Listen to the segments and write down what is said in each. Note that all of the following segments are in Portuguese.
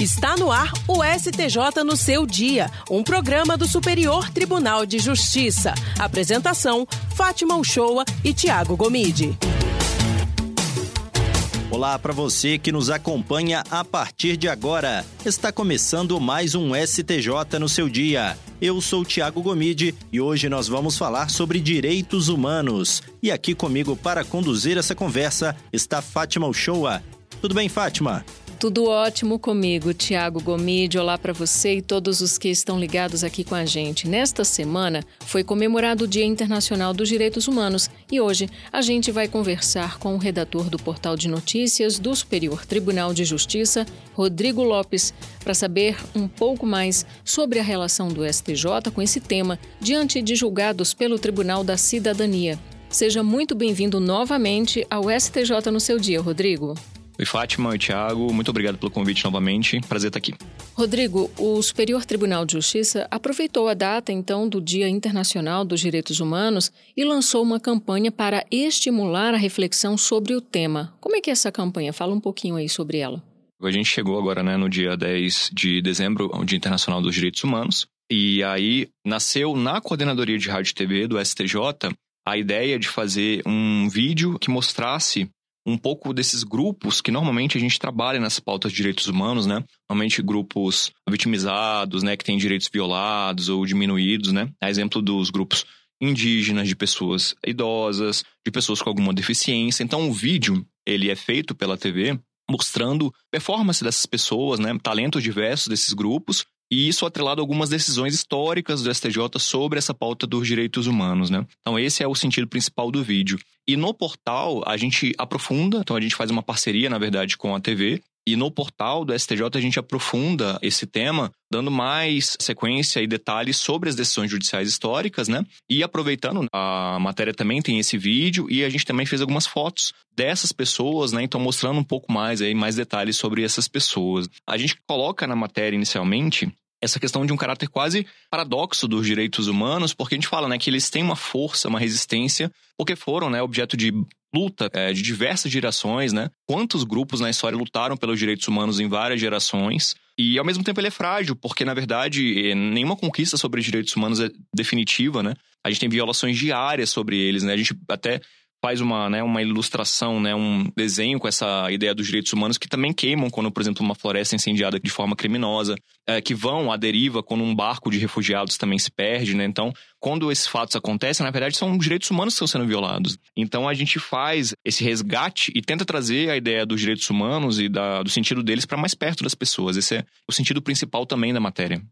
Está no ar o STJ no seu dia, um programa do Superior Tribunal de Justiça. Apresentação: Fátima Uchoa e Tiago Gomide. Olá para você que nos acompanha a partir de agora. Está começando mais um STJ no seu dia. Eu sou Tiago Gomide e hoje nós vamos falar sobre direitos humanos. E aqui comigo para conduzir essa conversa está Fátima Uchoa. Tudo bem, Fátima? Tudo ótimo comigo, Tiago Gomide. Olá para você e todos os que estão ligados aqui com a gente. Nesta semana foi comemorado o Dia Internacional dos Direitos Humanos e hoje a gente vai conversar com o redator do portal de notícias do Superior Tribunal de Justiça, Rodrigo Lopes, para saber um pouco mais sobre a relação do STJ com esse tema diante de julgados pelo Tribunal da Cidadania. Seja muito bem-vindo novamente ao STJ no seu dia, Rodrigo. Oi, Fátima, oi, Thiago. Muito obrigado pelo convite novamente. Prazer estar aqui. Rodrigo, o Superior Tribunal de Justiça aproveitou a data, então, do Dia Internacional dos Direitos Humanos e lançou uma campanha para estimular a reflexão sobre o tema. Como é que é essa campanha? Fala um pouquinho aí sobre ela. A gente chegou agora, né, no dia 10 de dezembro, ao Dia Internacional dos Direitos Humanos. E aí nasceu na Coordenadoria de Rádio e TV do STJ a ideia de fazer um vídeo que mostrasse um pouco desses grupos que normalmente a gente trabalha nessas pautas de direitos humanos, né? Normalmente grupos vitimizados, né, que têm direitos violados ou diminuídos, né? A exemplo dos grupos indígenas, de pessoas idosas, de pessoas com alguma deficiência. Então o vídeo, ele é feito pela TV mostrando performance dessas pessoas, né, talentos diversos desses grupos e isso atrelado a algumas decisões históricas do STJ sobre essa pauta dos direitos humanos, né? Então esse é o sentido principal do vídeo. E no portal a gente aprofunda, então a gente faz uma parceria, na verdade, com a TV e no portal do STJ a gente aprofunda esse tema, dando mais sequência e detalhes sobre as decisões judiciais históricas, né? E aproveitando, a matéria também tem esse vídeo e a gente também fez algumas fotos dessas pessoas, né? Então mostrando um pouco mais aí, mais detalhes sobre essas pessoas. A gente coloca na matéria inicialmente essa questão de um caráter quase paradoxo dos direitos humanos, porque a gente fala né, que eles têm uma força, uma resistência, porque foram né, objeto de luta é, de diversas gerações, né? Quantos grupos na história lutaram pelos direitos humanos em várias gerações? E ao mesmo tempo ele é frágil, porque na verdade nenhuma conquista sobre direitos humanos é definitiva, né? A gente tem violações diárias sobre eles, né? A gente até faz uma, né, uma ilustração, né, um desenho com essa ideia dos direitos humanos que também queimam quando, por exemplo, uma floresta é incendiada de forma criminosa, é, que vão à deriva quando um barco de refugiados também se perde, né? Então, quando esses fatos acontecem, na verdade, são direitos humanos que estão sendo violados. Então, a gente faz esse resgate e tenta trazer a ideia dos direitos humanos e da, do sentido deles para mais perto das pessoas. Esse é o sentido principal também da matéria.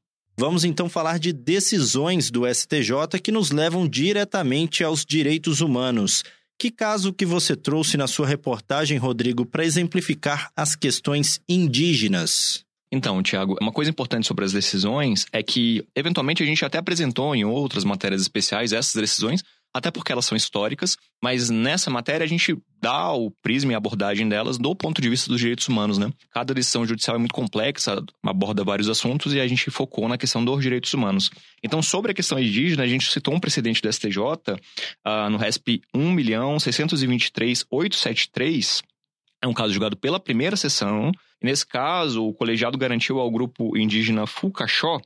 Vamos então falar de decisões do STJ que nos levam diretamente aos direitos humanos. Que caso que você trouxe na sua reportagem, Rodrigo, para exemplificar as questões indígenas? Então, Tiago, uma coisa importante sobre as decisões é que, eventualmente, a gente até apresentou em outras matérias especiais essas decisões, até porque elas são históricas, mas nessa matéria a gente dá o prisma e a abordagem delas do ponto de vista dos direitos humanos, né? Cada decisão judicial é muito complexa, aborda vários assuntos e a gente focou na questão dos direitos humanos. Então, sobre a questão indígena, a gente citou um precedente do STJ uh, ah, no RESP 1.623.873, é um caso julgado pela primeira sessão, nesse caso, o colegiado garantiu ao grupo indígena Fucaxó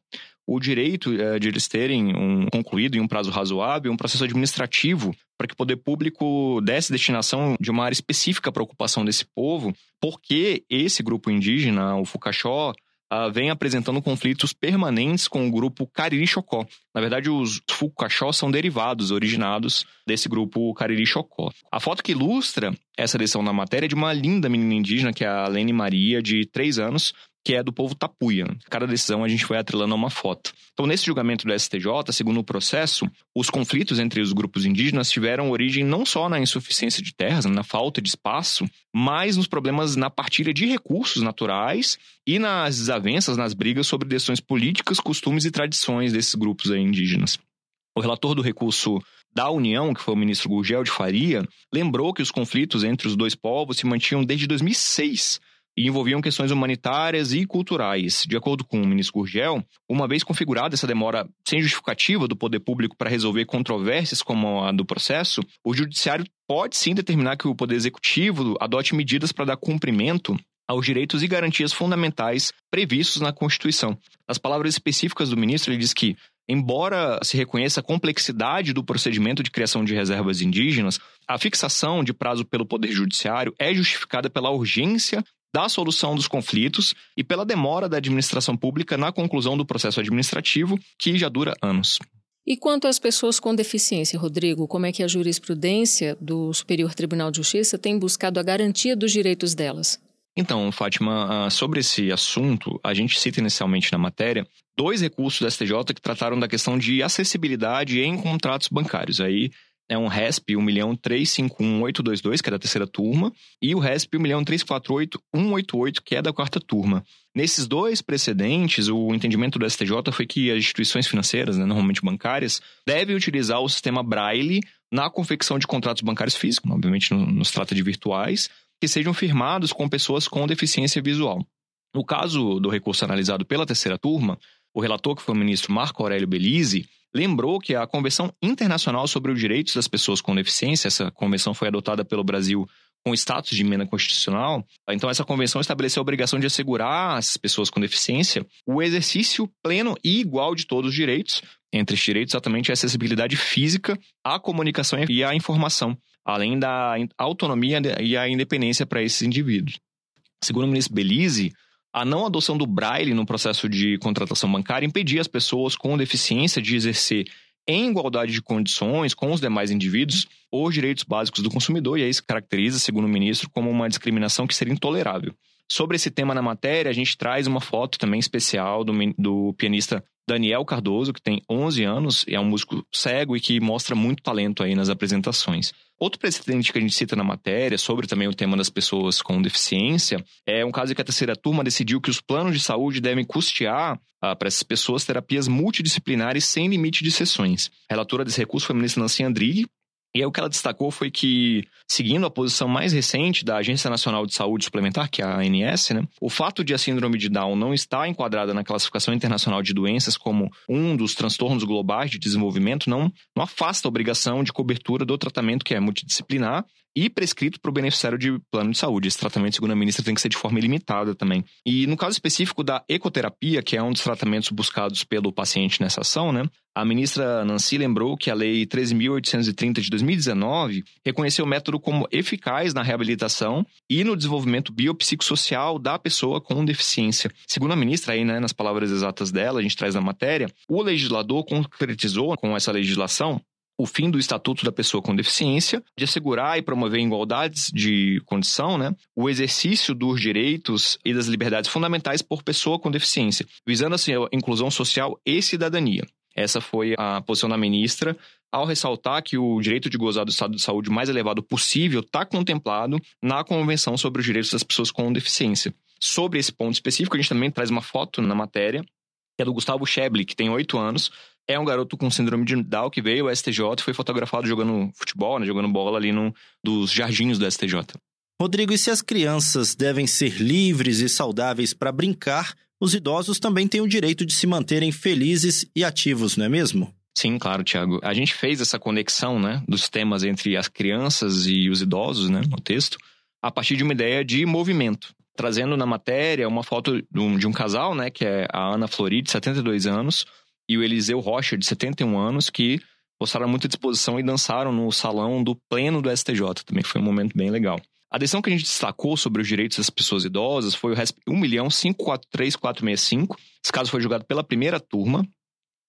o direito é, de eles terem um, concluído em um prazo razoável um processo administrativo para que o poder público desse destinação de uma área específica para ocupação desse povo, porque esse grupo indígena, o Fucaxó, Uh, vem apresentando conflitos permanentes com o grupo Cariri-Chocó. Na verdade, os Fucaxó são derivados, originados desse grupo Cariri-Chocó. A foto que ilustra essa lição na matéria é de uma linda menina indígena, que é a Lene Maria, de 3 anos, que é do povo tapuia. Cada decisão a gente foi atrelando a uma foto. Então, nesse julgamento do STJ, segundo o processo, os conflitos entre os grupos indígenas tiveram origem não só na insuficiência de terras, na falta de espaço, mas nos problemas na partilha de recursos naturais e nas desavenças, nas brigas sobre decisões políticas, costumes e tradições desses grupos indígenas. O relator do recurso da União, que foi o ministro Gurgel de Faria, lembrou que os conflitos entre os dois povos se mantinham desde 2006 e envolviam questões humanitárias e culturais. De acordo com o ministro Gurgel, uma vez configurada essa demora sem justificativa do poder público para resolver controvérsias como a do processo, o judiciário pode sim determinar que o poder executivo adote medidas para dar cumprimento aos direitos e garantias fundamentais previstos na Constituição. Nas palavras específicas do ministro, ele diz que Embora se reconheça a complexidade do procedimento de criação de reservas indígenas, a fixação de prazo pelo Poder Judiciário é justificada pela urgência da solução dos conflitos e pela demora da administração pública na conclusão do processo administrativo, que já dura anos. E quanto às pessoas com deficiência, Rodrigo, como é que a jurisprudência do Superior Tribunal de Justiça tem buscado a garantia dos direitos delas? Então, Fátima, ah, sobre esse assunto, a gente cita inicialmente na matéria dois recursos do STJ que trataram da questão de acessibilidade em contratos bancários. Aí é um RESP 1.351.822, que é da terceira turma, e o RESP 1.348.188, que é da quarta turma. Nesses dois precedentes, o entendimento do STJ foi que as instituições financeiras, né, normalmente bancárias, devem utilizar o sistema Braille na confecção de contratos bancários físicos, obviamente não se trata de virtuais, que sejam firmados com pessoas com deficiência visual. No caso do recurso analisado pela terceira turma, o relator, que foi o ministro Marco Aurélio Belize, lembrou que a Convenção Internacional sobre os Direitos das Pessoas com Deficiência, essa convenção foi adotada pelo Brasil com status de emenda constitucional, então essa convenção estabeleceu a obrigação de assegurar às pessoas com deficiência o exercício pleno e igual de todos os direitos, entre os direitos exatamente a acessibilidade física, a comunicação e a informação, além da autonomia e a independência para esses indivíduos. Segundo o ministro Belize, a não adoção do braille no processo de contratação bancária impedia as pessoas com deficiência de exercer em igualdade de condições com os demais indivíduos os direitos básicos do consumidor, e aí se caracteriza, segundo o ministro, como uma discriminação que seria intolerável. Sobre esse tema na matéria, a gente traz uma foto também especial do, do pianista Daniel Cardoso, que tem 11 anos, é um músico cego e que mostra muito talento aí nas apresentações. Outro precedente que a gente cita na matéria, sobre também o tema das pessoas com deficiência, é um caso em que a terceira turma decidiu que os planos de saúde devem custear ah, para essas pessoas terapias multidisciplinares sem limite de sessões. A relatora desse recurso foi a ministra Nancy Andrighi, e aí o que ela destacou foi que, seguindo a posição mais recente da Agência Nacional de Saúde Suplementar, que é a ANS, né, o fato de a síndrome de Down não estar enquadrada na classificação internacional de doenças como um dos transtornos globais de desenvolvimento não, não afasta a obrigação de cobertura do tratamento que é multidisciplinar e prescrito para o beneficiário de plano de saúde. Esse tratamento, segundo a ministra, tem que ser de forma ilimitada também. E no caso específico da ecoterapia, que é um dos tratamentos buscados pelo paciente nessa ação, né? A ministra Nancy lembrou que a Lei 13.830 de 2019 reconheceu o método como eficaz na reabilitação e no desenvolvimento biopsicossocial da pessoa com deficiência. Segundo a ministra, aí, né, nas palavras exatas dela, a gente traz na matéria, o legislador concretizou com essa legislação o fim do Estatuto da Pessoa com Deficiência, de assegurar e promover igualdades de condição, né, o exercício dos direitos e das liberdades fundamentais por pessoa com deficiência, visando assim a inclusão social e cidadania. Essa foi a posição da ministra ao ressaltar que o direito de gozar do estado de saúde mais elevado possível está contemplado na Convenção sobre os Direitos das Pessoas com Deficiência. Sobre esse ponto específico, a gente também traz uma foto na matéria, que é do Gustavo Scheble, que tem oito anos, é um garoto com síndrome de Down que veio ao STJ e foi fotografado jogando futebol, né, jogando bola ali no, dos jardins do STJ. Rodrigo, e se as crianças devem ser livres e saudáveis para brincar, os idosos também têm o direito de se manterem felizes e ativos, não é mesmo? Sim, claro, Tiago. A gente fez essa conexão né, dos temas entre as crianças e os idosos né, no texto a partir de uma ideia de movimento. Trazendo na matéria uma foto de um, de um casal, né, que é a Ana Flori, de 72 anos, e o Eliseu Rocha, de 71 anos, que mostraram muita disposição e dançaram no salão do pleno do STJ. Também foi um momento bem legal. A decisão que a gente destacou sobre os direitos das pessoas idosas foi o RESP 1.543465. Esse caso foi julgado pela primeira turma.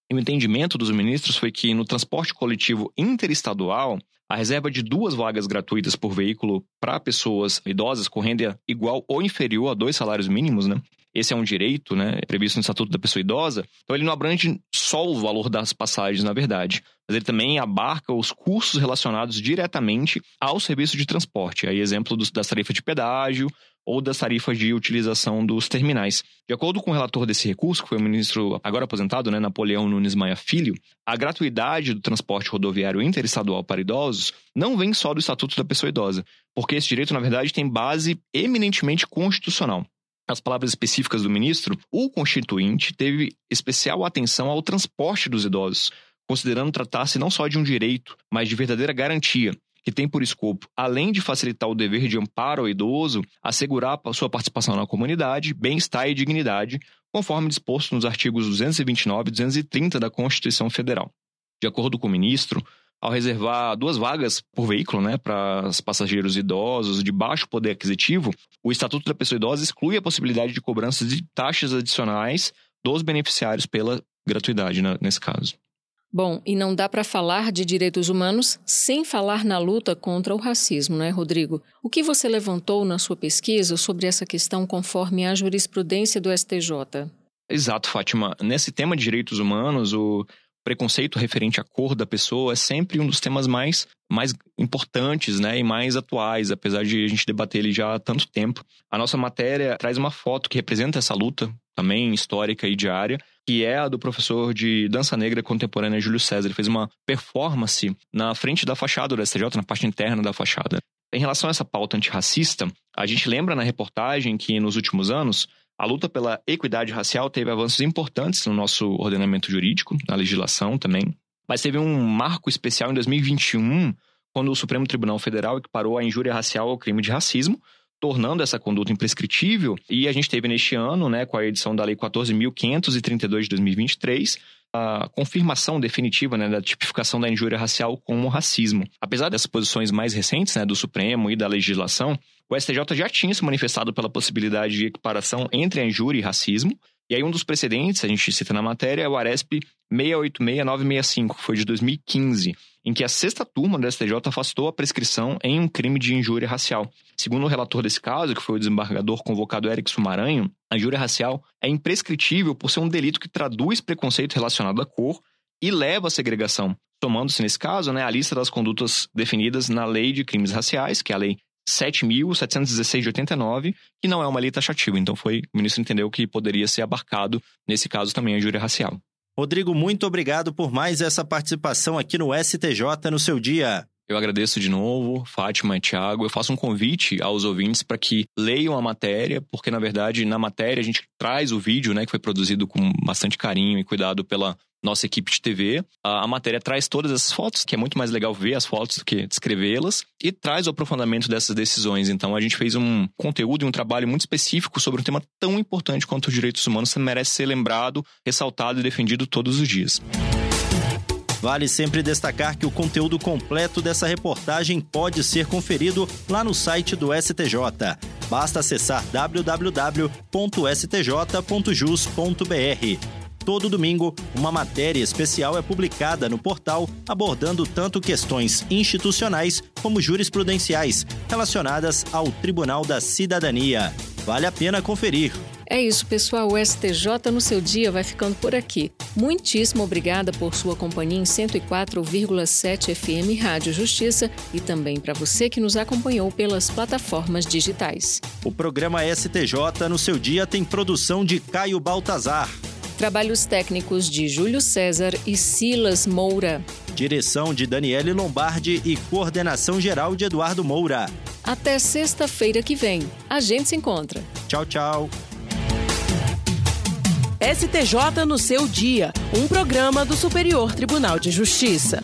E o entendimento dos ministros foi que no transporte coletivo interestadual, a reserva de duas vagas gratuitas por veículo para pessoas idosas com renda igual ou inferior a dois salários mínimos, né? Esse é um direito, né, previsto no Estatuto da Pessoa Idosa. Então ele não abrange só o valor das passagens, na verdade, mas ele também abarca os custos relacionados diretamente ao serviço de transporte. Aí exemplo dos, das tarifas de pedágio ou das tarifas de utilização dos terminais. De acordo com o relator desse recurso, que foi o ministro agora aposentado, né, Napoleão Nunes Maia Filho, a gratuidade do transporte rodoviário interestadual para idosos não vem só do Estatuto da Pessoa Idosa, porque esse direito, na verdade, tem base eminentemente constitucional as palavras específicas do ministro, o constituinte teve especial atenção ao transporte dos idosos, considerando tratar-se não só de um direito, mas de verdadeira garantia, que tem por escopo, além de facilitar o dever de amparo ao idoso, assegurar sua participação na comunidade, bem-estar e dignidade, conforme disposto nos artigos 229 e 230 da Constituição Federal. De acordo com o ministro, ao reservar duas vagas por veículo né, para os passageiros idosos de baixo poder aquisitivo, o Estatuto da Pessoa Idosa exclui a possibilidade de cobrança de taxas adicionais dos beneficiários pela gratuidade, né, nesse caso. Bom, e não dá para falar de direitos humanos sem falar na luta contra o racismo, não é, Rodrigo? O que você levantou na sua pesquisa sobre essa questão conforme a jurisprudência do STJ? Exato, Fátima. Nesse tema de direitos humanos, o preconceito referente à cor da pessoa é sempre um dos temas mais, mais importantes né, e mais atuais, apesar de a gente debater ele já há tanto tempo. A nossa matéria traz uma foto que representa essa luta, também histórica e diária, que é a do professor de dança negra contemporânea Júlio César. Ele fez uma performance na frente da fachada do STJ, na parte interna da fachada. Em relação a essa pauta antirracista, a gente lembra na reportagem que nos últimos anos a luta pela equidade racial teve avanços importantes no nosso ordenamento jurídico, na legislação também, mas teve um marco especial em 2021, quando o Supremo Tribunal Federal equiparou a injúria racial ao crime de racismo, tornando essa conduta imprescritível. E a gente teve neste ano, né, com a edição da Lei 14.532 de 2023, a confirmação definitiva né, da tipificação da injúria racial como racismo. Apesar dessas posições mais recentes né, do Supremo e da legislação, o STJ já tinha se manifestado pela possibilidade de equiparação entre a injúria e racismo, e aí um dos precedentes, a gente cita na matéria, é o ARESP 686965, que foi de 2015, em que a sexta turma do STJ afastou a prescrição em um crime de injúria racial. Segundo o relator desse caso, que foi o desembargador convocado Eric Sumaranho, a injúria racial é imprescritível por ser um delito que traduz preconceito relacionado à cor e leva à segregação, tomando-se nesse caso né, a lista das condutas definidas na Lei de Crimes Raciais, que é a Lei 7.716 de 89, que não é uma lei taxativa. Então foi, o ministro entendeu que poderia ser abarcado, nesse caso, também a júria racial. Rodrigo, muito obrigado por mais essa participação aqui no STJ no seu dia. Eu agradeço de novo, Fátima e Tiago. Eu faço um convite aos ouvintes para que leiam a matéria, porque, na verdade, na matéria a gente traz o vídeo, né, que foi produzido com bastante carinho e cuidado pela nossa equipe de TV. A, a, matéria traz todas essas fotos, que é muito mais legal ver as fotos do que descrevê-las, e traz o aprofundamento dessas decisões. Então a gente fez um conteúdo e um trabalho muito específico sobre um tema tão importante quanto os direitos humanos, que merece ser lembrado, ressaltado e defendido todos os dias. Vale sempre destacar que o conteúdo completo dessa reportagem pode ser conferido lá no site do STJ. Basta acessar www.stj.jus.br. Todo domingo, uma matéria especial é publicada no portal abordando tanto questões institucionais como jurisprudenciais relacionadas ao Tribunal da Cidadania. Vale a pena conferir. É isso, pessoal. O STJ no seu dia vai ficando por aqui. Muitíssimo obrigada por sua companhia em 104,7 FM Rádio Justiça e também para você que nos acompanhou pelas plataformas digitais. O programa STJ no seu dia tem produção de Caio Baltazar. Trabalhos técnicos de Júlio César e Silas Moura. Direção de Daniele Lombardi e coordenação geral de Eduardo Moura. Até sexta-feira que vem. A gente se encontra. Tchau, tchau. STJ no seu dia, um programa do Superior Tribunal de Justiça.